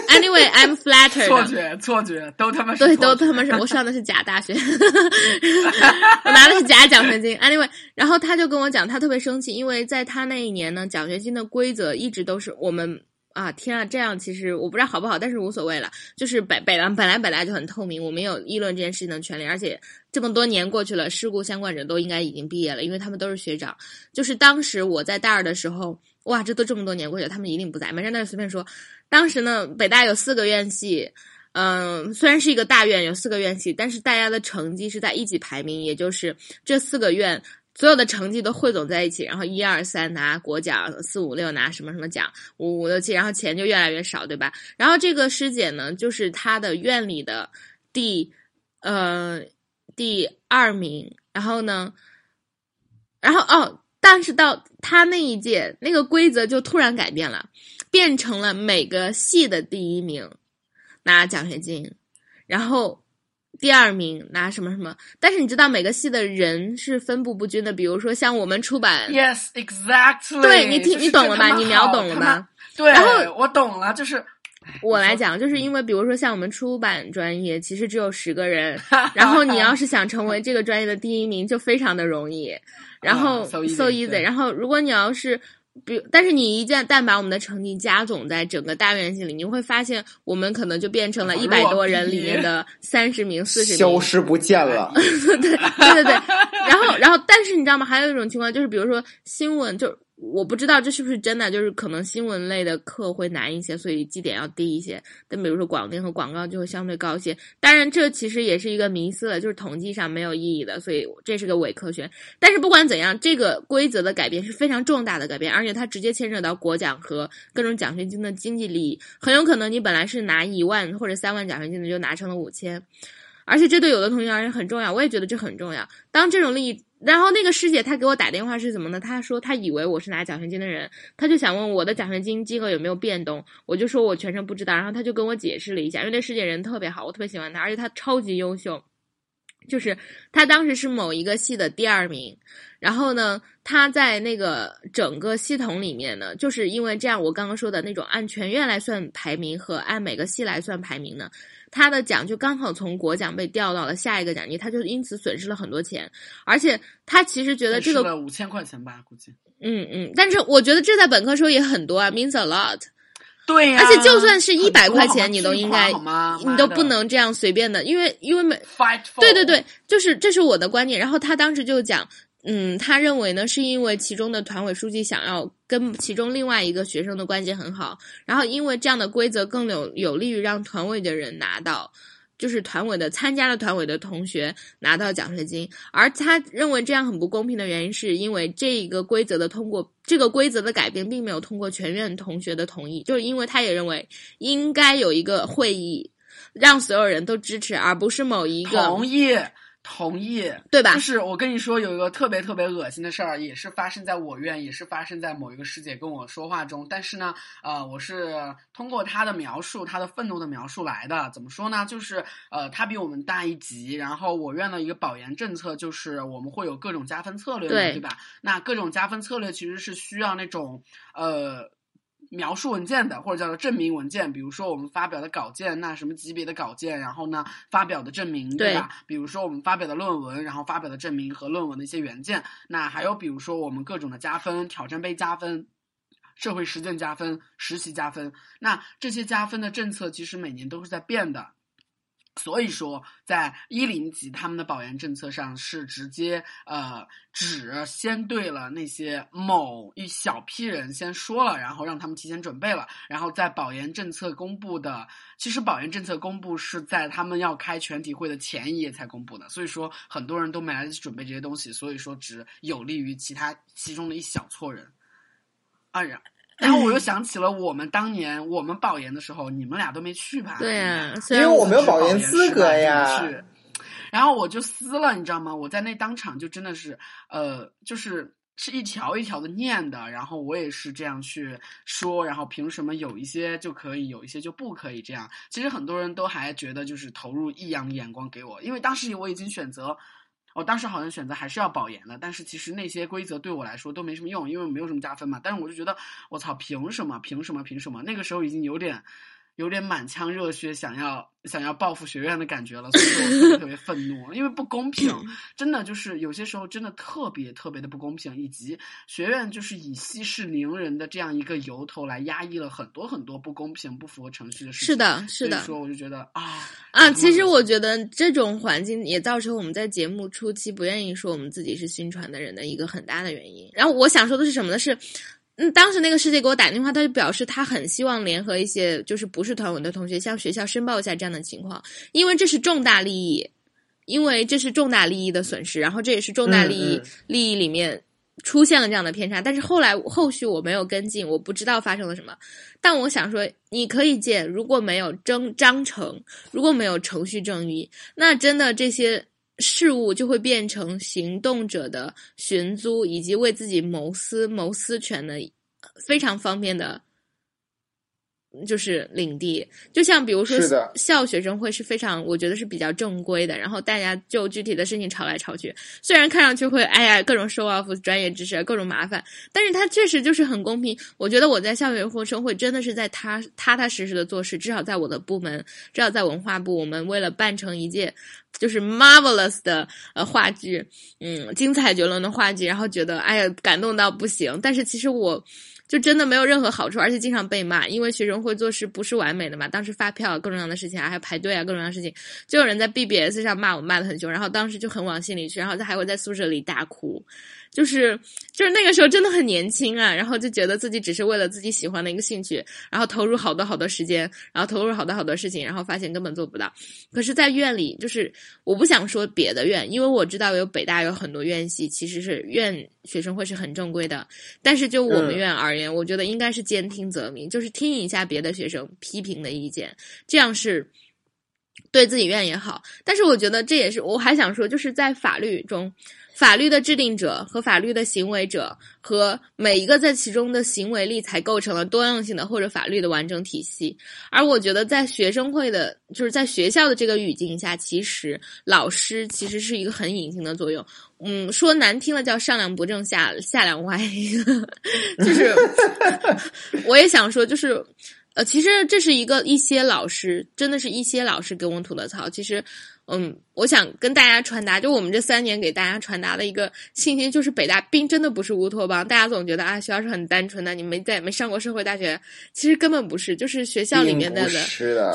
Anyway，I'm flattered。错觉，错觉，都他妈是对，都他妈是。我上的是假大学，*laughs* 我拿的是假奖学金。Anyway，然后他就跟我讲，他特别生气，因为在他那一年呢，奖学金的规则一直都是我们啊，天啊，这样其实我不知道好不好，但是无所谓了。就是北北南本来本来就很透明，我们有议论这件事情的权利，而且这么多年过去了，事故相关者都应该已经毕业了，因为他们都是学长。就是当时我在大二的时候。哇，这都这么多年过去了，他们一定不在。没事，那就随便说。当时呢，北大有四个院系，嗯，虽然是一个大院，有四个院系，但是大家的成绩是在一级排名，也就是这四个院所有的成绩都汇总在一起，然后一二三拿国奖，四五六拿什么什么奖，五五六七，然后钱就越来越少，对吧？然后这个师姐呢，就是她的院里的第呃第二名，然后呢，然后哦。但是到他那一届，那个规则就突然改变了，变成了每个系的第一名拿奖学金，然后第二名拿什么什么。但是你知道每个系的人是分布不均的，比如说像我们出版，Yes, exactly。对你听你懂了吧？你秒懂了吗？对，然后我懂了，就是 *laughs* 我来讲，就是因为比如说像我们出版专业，其实只有十个人，*laughs* 然后你要是想成为这个专业的第一名，就非常的容易。*laughs* 然后，so easy。然后，如果你要是，比，但是你一旦但把我们的成绩加总在整个大院系里，你会发现，我们可能就变成了一百多人里面的三十名、四十名，消失不见了。对对对对。然后，然后，但是你知道吗？还有一种情况就是，比如说新闻就。我不知道这是不是真的，就是可能新闻类的课会难一些，所以绩点要低一些。但比如说广电和广告就会相对高一些。当然，这其实也是一个迷思了，就是统计上没有意义的，所以这是个伪科学。但是不管怎样，这个规则的改变是非常重大的改变，而且它直接牵扯到国奖和各种奖学金的经济利益。很有可能你本来是拿一万或者三万奖学金的，就拿成了五千。而且这对有的同学而言很重要，我也觉得这很重要。当这种利益，然后那个师姐她给我打电话是怎么呢？她说她以为我是拿奖学金的人，她就想问我的奖学金金额有没有变动。我就说我全程不知道，然后她就跟我解释了一下，因为那师姐人特别好，我特别喜欢她，而且她超级优秀。就是她当时是某一个系的第二名，然后呢，她在那个整个系统里面呢，就是因为这样，我刚刚说的那种按全院来算排名和按每个系来算排名呢。他的奖就刚好从国奖被调到了下一个奖金，他就因此损失了很多钱，而且他其实觉得这个五千块钱吧，估计。嗯嗯，但是我觉得这在本科时候也很多啊，means a lot。对呀，而且就算是一百块钱，你都应该，你都不能这样随便的，因为因为每对对对，就是这是我的观点。然后他当时就讲。嗯，他认为呢，是因为其中的团委书记想要跟其中另外一个学生的关系很好，然后因为这样的规则更有有利于让团委的人拿到，就是团委的参加了团委的同学拿到奖学金，而他认为这样很不公平的原因，是因为这一个规则的通过，这个规则的改变并没有通过全院同学的同意，就是因为他也认为应该有一个会议让所有人都支持，而不是某一个同意。同意，对吧？就是我跟你说，有一个特别特别恶心的事儿，也是发生在我院，也是发生在某一个师姐跟我说话中。但是呢，呃，我是通过她的描述，她的愤怒的描述来的。怎么说呢？就是呃，她比我们大一级，然后我院的一个保研政策就是我们会有各种加分策略，对吧？那各种加分策略其实是需要那种呃。描述文件的，或者叫做证明文件，比如说我们发表的稿件，那什么级别的稿件，然后呢发表的证明，对吧？比如说我们发表的论文，然后发表的证明和论文的一些原件，那还有比如说我们各种的加分，挑战杯加分，社会实践加分，实习加分，那这些加分的政策其实每年都是在变的。所以说，在一零级他们的保研政策上是直接呃，只先对了那些某一小批人先说了，然后让他们提前准备了，然后在保研政策公布的，其实保研政策公布是在他们要开全体会的前一夜才公布的，所以说很多人都没来得及准备这些东西，所以说只有利于其他其中的一小撮人。啊呀。然后我又想起了我们当年我们保研的时候，你们俩都没去吧？对呀，因为我没有保研资格呀。然后我就撕了，你知道吗？我在那当场就真的是，呃，就是是一条一条的念的。然后我也是这样去说，然后凭什么有一些就可以，有一些就不可以？这样，其实很多人都还觉得就是投入异样的眼光给我，因为当时我已经选择。我当时好像选择还是要保研的，但是其实那些规则对我来说都没什么用，因为没有什么加分嘛。但是我就觉得，我操，凭什么？凭什么？凭什么？那个时候已经有点。有点满腔热血，想要想要报复学院的感觉了，所以说我特别特别愤怒，因为不公平，真的就是有些时候真的特别特别的不公平，以及学院就是以息事宁人的这样一个由头来压抑了很多很多不公平、不符合程序的事情。是的，是的。所以说，我就觉得啊啊，其实我觉得这种环境也造成我们在节目初期不愿意说我们自己是新传的人的一个很大的原因。然后我想说的是什么呢？是。嗯，当时那个师姐给我打电话，他就表示他很希望联合一些就是不是团委的同学向学校申报一下这样的情况，因为这是重大利益，因为这是重大利益的损失，然后这也是重大利益利益里面出现了这样的偏差。但是后来后续我没有跟进，我不知道发生了什么。但我想说，你可以见，如果没有征章程，如果没有程序正义，那真的这些。事物就会变成行动者的寻租以及为自己谋私谋私权的非常方便的。就是领地，就像比如说校学生会是非常，我觉得是比较正规的。然后大家就具体的事情吵来吵去，虽然看上去会哎呀各种 show off 专业知识各种麻烦，但是它确实就是很公平。我觉得我在校学生会真的是在踏踏踏实实的做事，至少在我的部门，至少在文化部，我们为了办成一届就是 marvelous 的呃话剧，嗯，精彩绝伦的话剧，然后觉得哎呀感动到不行。但是其实我。就真的没有任何好处，而且经常被骂，因为学生会做事不是完美的嘛。当时发票各种各样的事情啊，还排队啊，各种各样的事情，就有人在 BBS 上骂我，骂的很凶，然后当时就很往心里去，然后他还会在宿舍里大哭。就是就是那个时候真的很年轻啊，然后就觉得自己只是为了自己喜欢的一个兴趣，然后投入好多好多时间，然后投入好多好多事情，然后发现根本做不到。可是，在院里，就是我不想说别的院，因为我知道有北大有很多院系其实是院学生会是很正规的，但是就我们院而言，我觉得应该是兼听则明，就是听一下别的学生批评的意见，这样是对自己院也好。但是我觉得这也是我还想说，就是在法律中。法律的制定者和法律的行为者和每一个在其中的行为力，才构成了多样性的或者法律的完整体系。而我觉得，在学生会的，就是在学校的这个语境下，其实老师其实是一个很隐形的作用。嗯，说难听了叫上梁不正下下梁歪，*laughs* 就是 *laughs* 我也想说，就是呃，其实这是一个一些老师，真的是一些老师给我们吐的槽。其实。嗯，我想跟大家传达，就我们这三年给大家传达的一个信息，就是北大并真的不是乌托邦。大家总觉得啊，学校是很单纯的，你没在没上过社会大学，其实根本不是，就是学校里面的的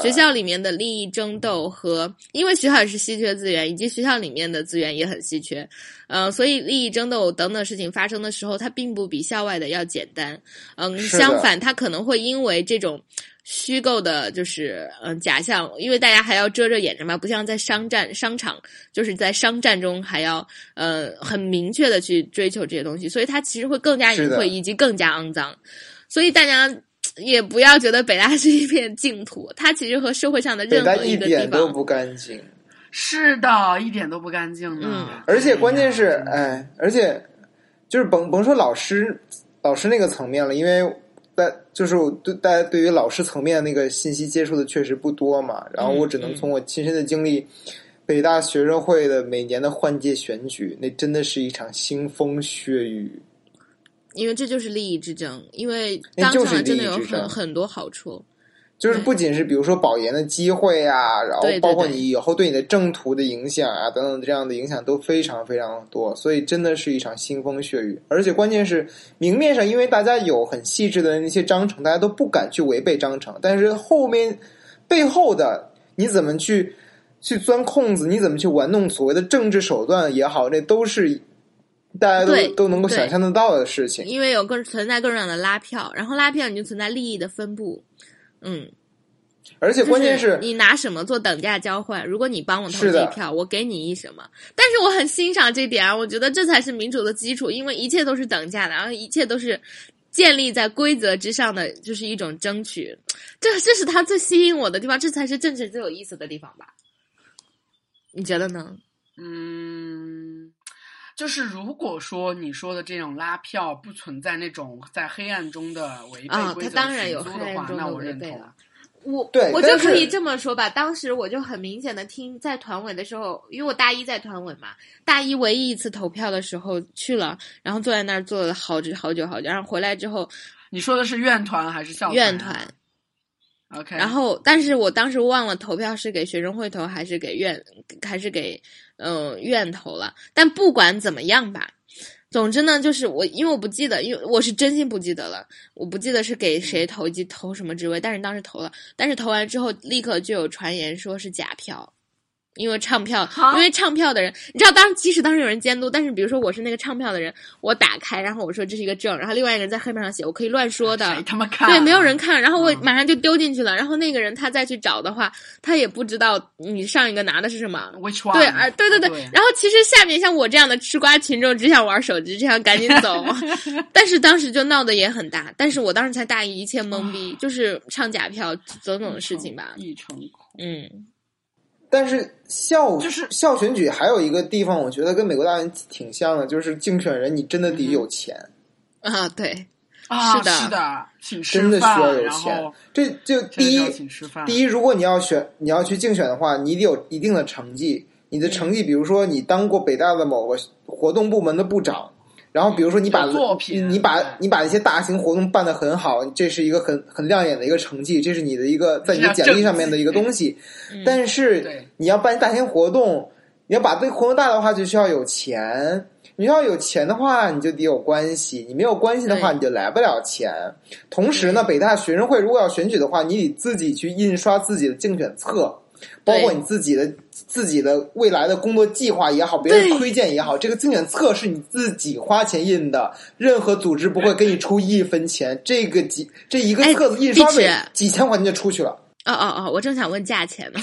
学校里面的利益争斗和，因为学校也是稀缺资源，以及学校里面的资源也很稀缺，嗯，所以利益争斗等等事情发生的时候，它并不比校外的要简单，嗯，相反，它可能会因为这种。虚构的，就是嗯假象，因为大家还要遮着眼着嘛，不像在商战商场，就是在商战中还要呃很明确的去追求这些东西，所以它其实会更加隐晦以及更加肮脏。所以大家也不要觉得北大是一片净土，它其实和社会上的任何一个地方都不干净。是的，一点都不干净嗯，而且关键是，哎，而且就是甭甭说老师老师那个层面了，因为。大就是对大家对于老师层面那个信息接触的确实不多嘛，然后我只能从我亲身的经历，北大学生会的每年的换届选举，那真的是一场腥风血雨。因为这就是利益之争，因为当场真的有很很多好处。就是不仅是比如说保研的机会啊，然后包括你以后对你的正途的影响啊等等这样的影响都非常非常多，所以真的是一场腥风血雨。而且关键是明面上，因为大家有很细致的那些章程，大家都不敢去违背章程，但是后面背后的你怎么去去钻空子，你怎么去玩弄所谓的政治手段也好，这都是大家都都能够想象得到的事情。因为有各存在各种各样的拉票，然后拉票你就存在利益的分布，嗯。而且关键是，你拿什么做等价交换？如果你帮我投这一票，我给你一什么？但是我很欣赏这点啊，我觉得这才是民主的基础，因为一切都是等价的，然后一切都是建立在规则之上的，就是一种争取。这这是他最吸引我的地方，这才是政治最有意思的地方吧？你觉得呢？嗯，就是如果说你说的这种拉票不存在那种在黑暗中的违背规则的话，那我认同。我我就可以这么说吧，当时我就很明显的听在团委的时候，因为我大一在团委嘛，大一唯一一次投票的时候去了，然后坐在那儿坐了好久好久好久，然后回来之后，你说的是院团还是校院团？OK，然后但是我当时忘了投票是给学生会投还是给院还是给嗯院投了，但不管怎么样吧。总之呢，就是我，因为我不记得，因为我是真心不记得了，我不记得是给谁投及投什么职位，但是当时投了，但是投完之后立刻就有传言说是假票。因为唱票，因为唱票的人，你知道，当即使当时有人监督，但是比如说我是那个唱票的人，我打开，然后我说这是一个证，然后另外一个人在黑板上写，我可以乱说的，他妈看，对，没有人看，然后我马上就丢进去了，然后那个人他再去找的话，他也不知道你上一个拿的是什么，对，而对对对，然后其实下面像我这样的吃瓜群众只想玩手机，只想赶紧走，*laughs* 但是当时就闹得也很大，但是我当时才大一，一切懵逼，就是唱假票种种的事情吧，一成嗯。但是校就是校选举还有一个地方，我觉得跟美国大选挺像的，就是竞选人你真的得有钱啊，对，是的，是的，请真的需要有钱。这就第一，第一，如果你要选，你要去竞选的话，你得有一定的成绩。你的成绩，比如说你当过北大的某个活动部门的部长。然后，比如说你把作品你把你把一些大型活动办得很好，这是一个很很亮眼的一个成绩，这是你的一个在你的简历上面的一个东西。但是你要办大型活动，你要把这个活动大的话，就需要有钱。你要有钱的话，你就得有关系。你没有关系的话，你就来不了钱。同时呢，北大学生会如果要选举的话，你得自己去印刷自己的竞选册。包括你自己的自己的未来的工作计划也好，别人推荐也好，这个竞选册是你自己花钱印的，任何组织不会给你出一分钱。这个几这一个册子印刷费几千块钱就出去了。哦哦哦，我正想问价钱呢。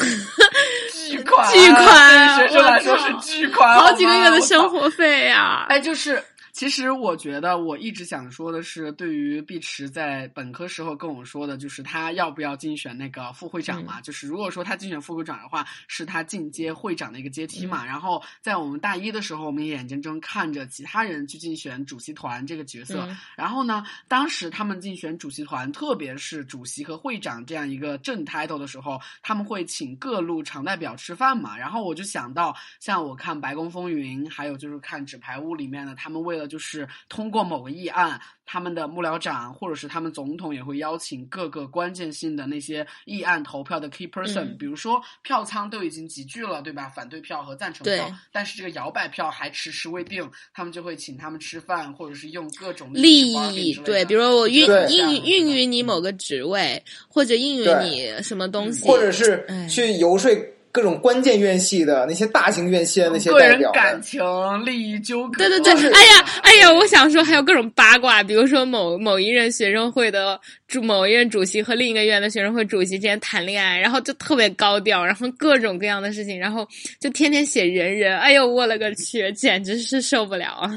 巨款，巨款，对学生来说是巨款，好几个月的生活费呀！哎，就是。其实我觉得，我一直想说的是，对于碧池在本科时候跟我说的，就是他要不要竞选那个副会长嘛？就是如果说他竞选副会长的话，是他进阶会长的一个阶梯嘛。然后在我们大一的时候，我们眼睁睁看着其他人去竞选主席团这个角色。然后呢，当时他们竞选主席团，特别是主席和会长这样一个正 title 的时候，他们会请各路常代表吃饭嘛。然后我就想到，像我看《白宫风云》，还有就是看《纸牌屋》里面的，他们为了就是通过某个议案，他们的幕僚长或者是他们总统也会邀请各个关键性的那些议案投票的 key person，比如说票仓都已经集聚了，对吧？反对票和赞成票，但是这个摇摆票还迟迟未定，他们就会请他们吃饭，或者是用各种利益，对，比如我运运运于你某个职位，或者运于你什么东西，或者是去游说。各种关键院系的那些大型院系的那些代表，感情利益纠葛，对对对，哎呀哎呀，我想说还有各种八卦，比如说某某一任学生会的主某一任主席和另一个院的学生会主席之间谈恋爱，然后就特别高调，然后各种各样的事情，然后就天天写人人，哎呦我了个去，简直是受不了啊！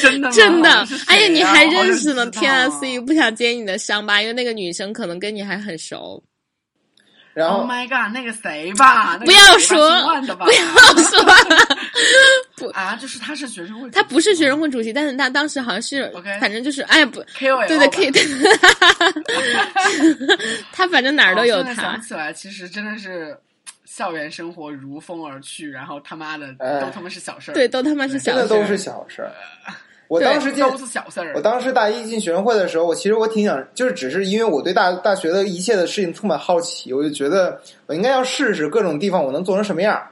真的真的，哎呀你还认识呢？天啊，C 不想揭你的伤疤，因为那个女生可能跟你还很熟。然后，Oh my God，那个谁吧，不要说，不要说，不啊，就是他是学生会，他不是学生会主席，但是他当时好像是，OK，反正就是哎不，KOL，对对 K，*laughs* 他反正哪儿都有他。想起来，其实真的是校园生活如风而去，然后他妈的都他妈是小事儿，对，都他妈是小事儿，都是小事儿。*laughs* 我当时进，我当时大一进学生会的时候，我其实我挺想，就是只是因为我对大大学的一切的事情充满好奇，我就觉得我应该要试试各种地方我能做成什么样。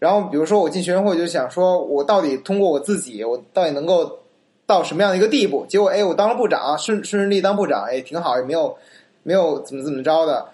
然后比如说我进学生会，就想说我到底通过我自己，我到底能够到什么样的一个地步？结果哎，我当了部长，顺顺顺利当部长，哎，挺好，也没有没有怎么怎么着的。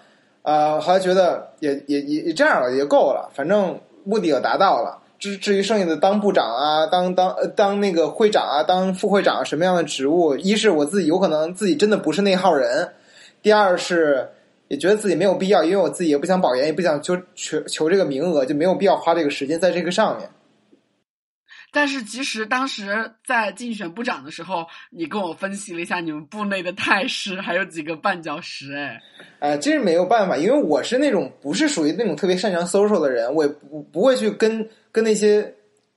呃，后来觉得也也也也这样了，也够了，反正目的也达到了。至至于剩下的当部长啊，当当呃当那个会长啊，当副会长什么样的职务，一是我自己有可能自己真的不是那号人，第二是也觉得自己没有必要，因为我自己也不想保研，也不想求求求这个名额，就没有必要花这个时间在这个上面。但是其实当时在竞选部长的时候，你跟我分析了一下你们部内的态势，还有几个绊脚石，哎，哎，这是没有办法，因为我是那种不是属于那种特别擅长 social 的人，我也不不会去跟跟那些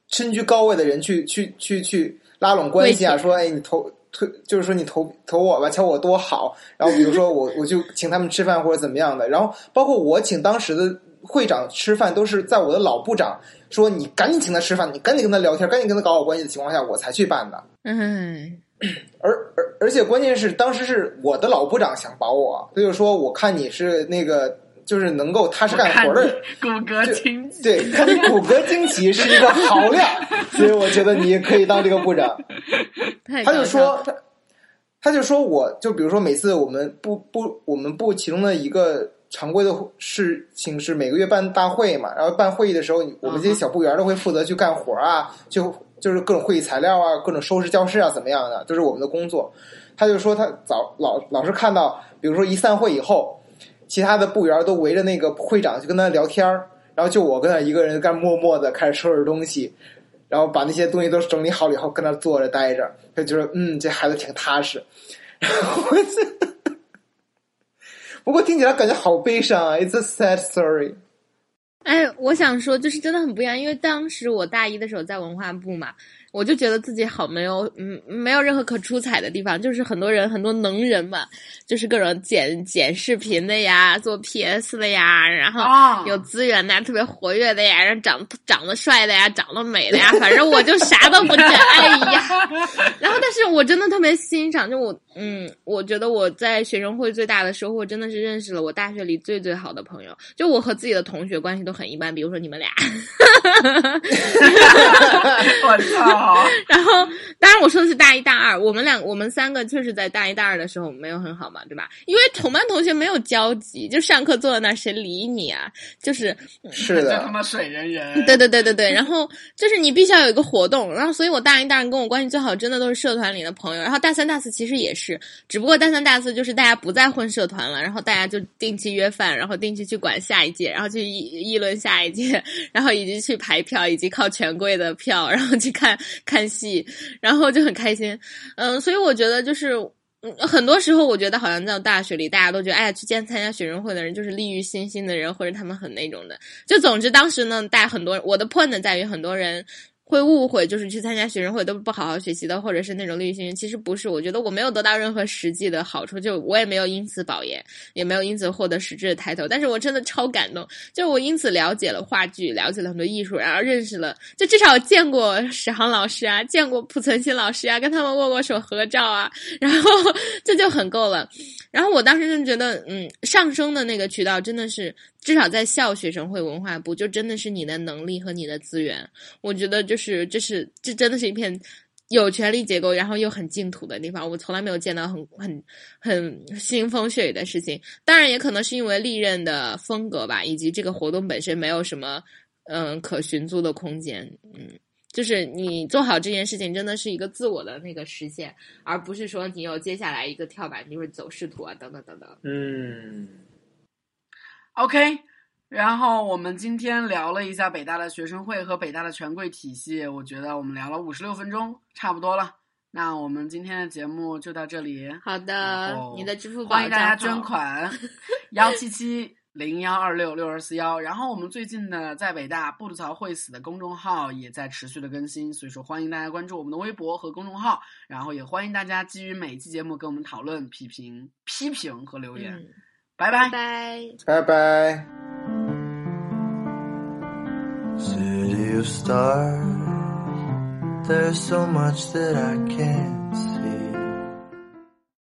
身居高位的人去去去去拉拢关系啊，说哎你投推就是说你投投我吧，瞧我多好，然后比如说我我就请他们吃饭或者怎么样的，然后包括我请当时的会长吃饭，都是在我的老部长。说你赶紧请他吃饭，你赶紧跟他聊天，赶紧跟他搞好关系的情况下，我才去办的。嗯，*clears throat* 而而而且关键是当时是我的老部长想保我，他就说我看你是那个就是能够踏实干活的骨骼惊奇，对，看你骨骼惊奇是一个好料，*laughs* 所以我觉得你可以当这个部长。*laughs* 他就说他他就说我就比如说每次我们部部我们部其中的一个。常规的事情是每个月办大会嘛，然后办会议的时候，我们这些小部员都会负责去干活啊，就就是各种会议材料啊，各种收拾教室啊，怎么样的，就是我们的工作。他就说他早老老是看到，比如说一散会以后，其他的部员都围着那个会长去跟他聊天然后就我跟他一个人干默默的开始收拾东西，然后把那些东西都整理好了以后，跟那坐着待着，他觉得嗯，这孩子挺踏实。然后。*laughs* 不过听起来感觉好悲伤啊！It's a sad story。哎，我想说，就是真的很不一样，因为当时我大一的时候在文化部嘛。我就觉得自己好没有，嗯，没有任何可出彩的地方，就是很多人很多能人嘛，就是各种剪剪视频的呀，做 PS 的呀，然后有资源的，特别活跃的呀，然后长长得帅的呀，长得美的呀，反正我就啥都不整，哎呀，然后但是我真的特别欣赏，就我，嗯，我觉得我在学生会最大的收获真的是认识了我大学里最最好的朋友，就我和自己的同学关系都很一般，比如说你们俩，*laughs* 我操。*laughs* 然后，当然我说的是大一、大二，我们两我们三个确实在大一、大二的时候没有很好嘛，对吧？因为同班同学没有交集，就上课坐在那谁理你啊？就是是的，他妈水人人。*laughs* 对对对对对。然后就是你必须要有一个活动，然后所以我大一、大二跟我关系最好，真的都是社团里的朋友。然后大三、大四其实也是，只不过大三、大四就是大家不再混社团了，然后大家就定期约饭，然后定期去管下一届，然后去议议论下一届，然后以及去排票，以及靠权贵的票，然后去看。看戏，然后就很开心，嗯，所以我觉得就是，嗯很多时候我觉得好像在大学里，大家都觉得，哎呀，去见参加学生会的人就是利欲熏心的人，或者他们很那种的。就总之当时呢，大很多我的 point 在于很多人。会误会，就是去参加学生会都不好好学习的，或者是那种利益熏心。其实不是，我觉得我没有得到任何实际的好处，就我也没有因此保研，也没有因此获得实质的抬头。但是我真的超感动，就我因此了解了话剧，了解了很多艺术，然后认识了，就至少见过史航老师啊，见过濮存昕老师啊，跟他们握过手合照啊，然后 *laughs* 这就很够了。然后我当时就觉得，嗯，上升的那个渠道真的是。至少在校学生会文化部，就真的是你的能力和你的资源。我觉得就是这是这真的是一片有权力结构，然后又很净土的地方。我从来没有见到很很很腥风血雨的事情。当然，也可能是因为历任的风格吧，以及这个活动本身没有什么嗯可寻租的空间。嗯，就是你做好这件事情，真的是一个自我的那个实现，而不是说你有接下来一个跳板，就是走仕途啊，等等等等。嗯。OK，然后我们今天聊了一下北大的学生会和北大的权贵体系，我觉得我们聊了五十六分钟，差不多了。那我们今天的节目就到这里。好的，你的支付宝欢迎大家捐款，*laughs* 幺七七零幺二六六二四幺。然后我们最近呢在北大不吐槽会死的公众号也在持续的更新，所以说欢迎大家关注我们的微博和公众号。然后也欢迎大家基于每一期节目跟我们讨论、批评、批评和留言。拜拜拜拜拜。City of stars, there's so much that I can't